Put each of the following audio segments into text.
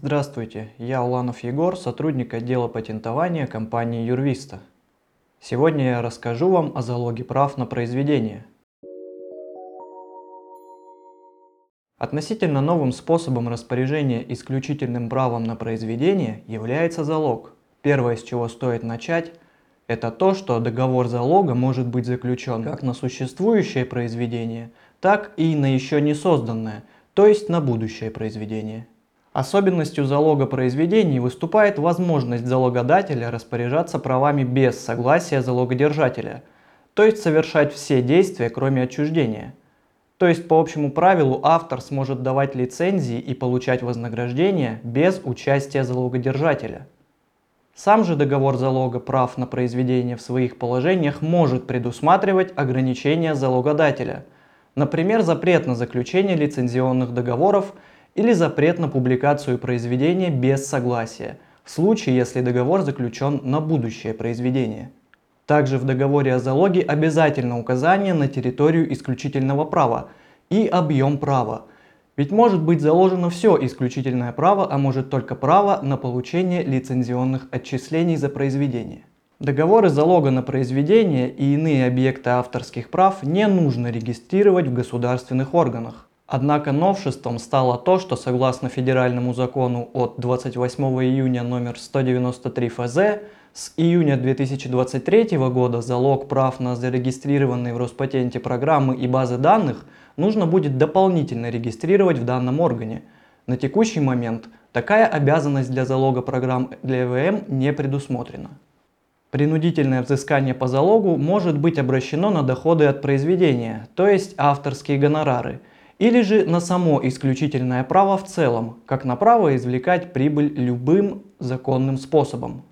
Здравствуйте, я Уланов Егор, сотрудник отдела патентования компании Юрвиста. Сегодня я расскажу вам о залоге прав на произведение. Относительно новым способом распоряжения исключительным правом на произведение является залог. Первое, с чего стоит начать, это то, что договор залога может быть заключен как на существующее произведение, так и на еще не созданное, то есть на будущее произведение. Особенностью залога произведений выступает возможность залогодателя распоряжаться правами без согласия залогодержателя, то есть совершать все действия, кроме отчуждения. То есть по общему правилу автор сможет давать лицензии и получать вознаграждение без участия залогодержателя. Сам же договор залога прав на произведение в своих положениях может предусматривать ограничения залогодателя, например, запрет на заключение лицензионных договоров – или запрет на публикацию произведения без согласия, в случае, если договор заключен на будущее произведение. Также в договоре о залоге обязательно указание на территорию исключительного права и объем права. Ведь может быть заложено все исключительное право, а может только право на получение лицензионных отчислений за произведение. Договоры залога на произведение и иные объекты авторских прав не нужно регистрировать в государственных органах. Однако новшеством стало то, что согласно федеральному закону от 28 июня номер 193 ФЗ с июня 2023 года залог прав на зарегистрированные в Роспатенте программы и базы данных нужно будет дополнительно регистрировать в данном органе. На текущий момент такая обязанность для залога программ для ЭВМ не предусмотрена. Принудительное взыскание по залогу может быть обращено на доходы от произведения, то есть авторские гонорары – или же на само исключительное право в целом, как на право извлекать прибыль любым законным способом.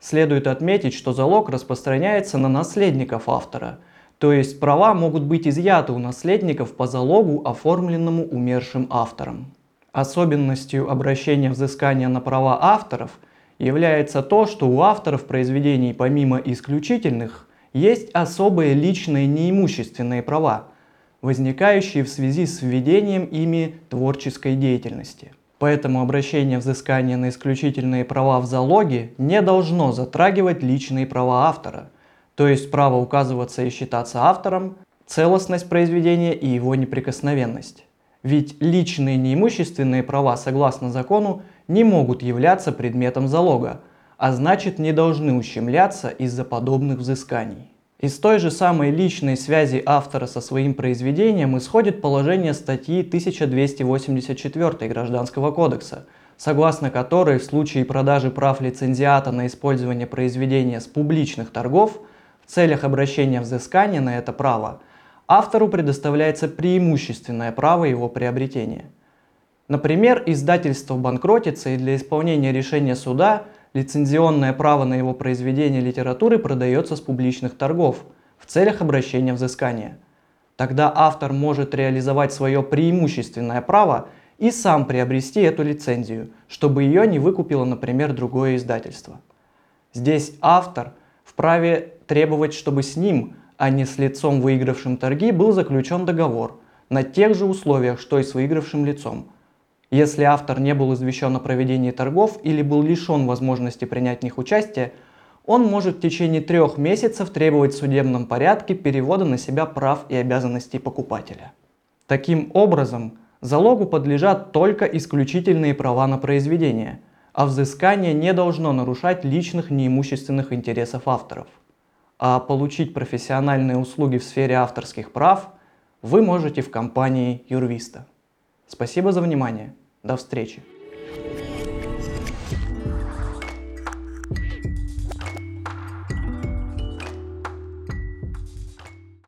Следует отметить, что залог распространяется на наследников автора, то есть права могут быть изъяты у наследников по залогу, оформленному умершим автором. Особенностью обращения взыскания на права авторов является то, что у авторов произведений помимо исключительных есть особые личные неимущественные права – возникающие в связи с введением ими творческой деятельности. Поэтому обращение взыскания на исключительные права в залоге не должно затрагивать личные права автора, то есть право указываться и считаться автором, целостность произведения и его неприкосновенность. Ведь личные неимущественные права, согласно закону, не могут являться предметом залога, а значит не должны ущемляться из-за подобных взысканий. Из той же самой личной связи автора со своим произведением исходит положение статьи 1284 Гражданского кодекса, согласно которой в случае продажи прав лицензиата на использование произведения с публичных торгов в целях обращения взыскания на это право, автору предоставляется преимущественное право его приобретения. Например, издательство банкротится и для исполнения решения суда – лицензионное право на его произведение литературы продается с публичных торгов в целях обращения взыскания. Тогда автор может реализовать свое преимущественное право и сам приобрести эту лицензию, чтобы ее не выкупило, например, другое издательство. Здесь автор вправе требовать, чтобы с ним, а не с лицом, выигравшим торги, был заключен договор на тех же условиях, что и с выигравшим лицом – если автор не был извещен о проведении торгов или был лишен возможности принять в них участие, он может в течение трех месяцев требовать в судебном порядке перевода на себя прав и обязанностей покупателя. Таким образом, залогу подлежат только исключительные права на произведение, а взыскание не должно нарушать личных неимущественных интересов авторов. А получить профессиональные услуги в сфере авторских прав вы можете в компании Юрвиста. Спасибо за внимание. До встречи.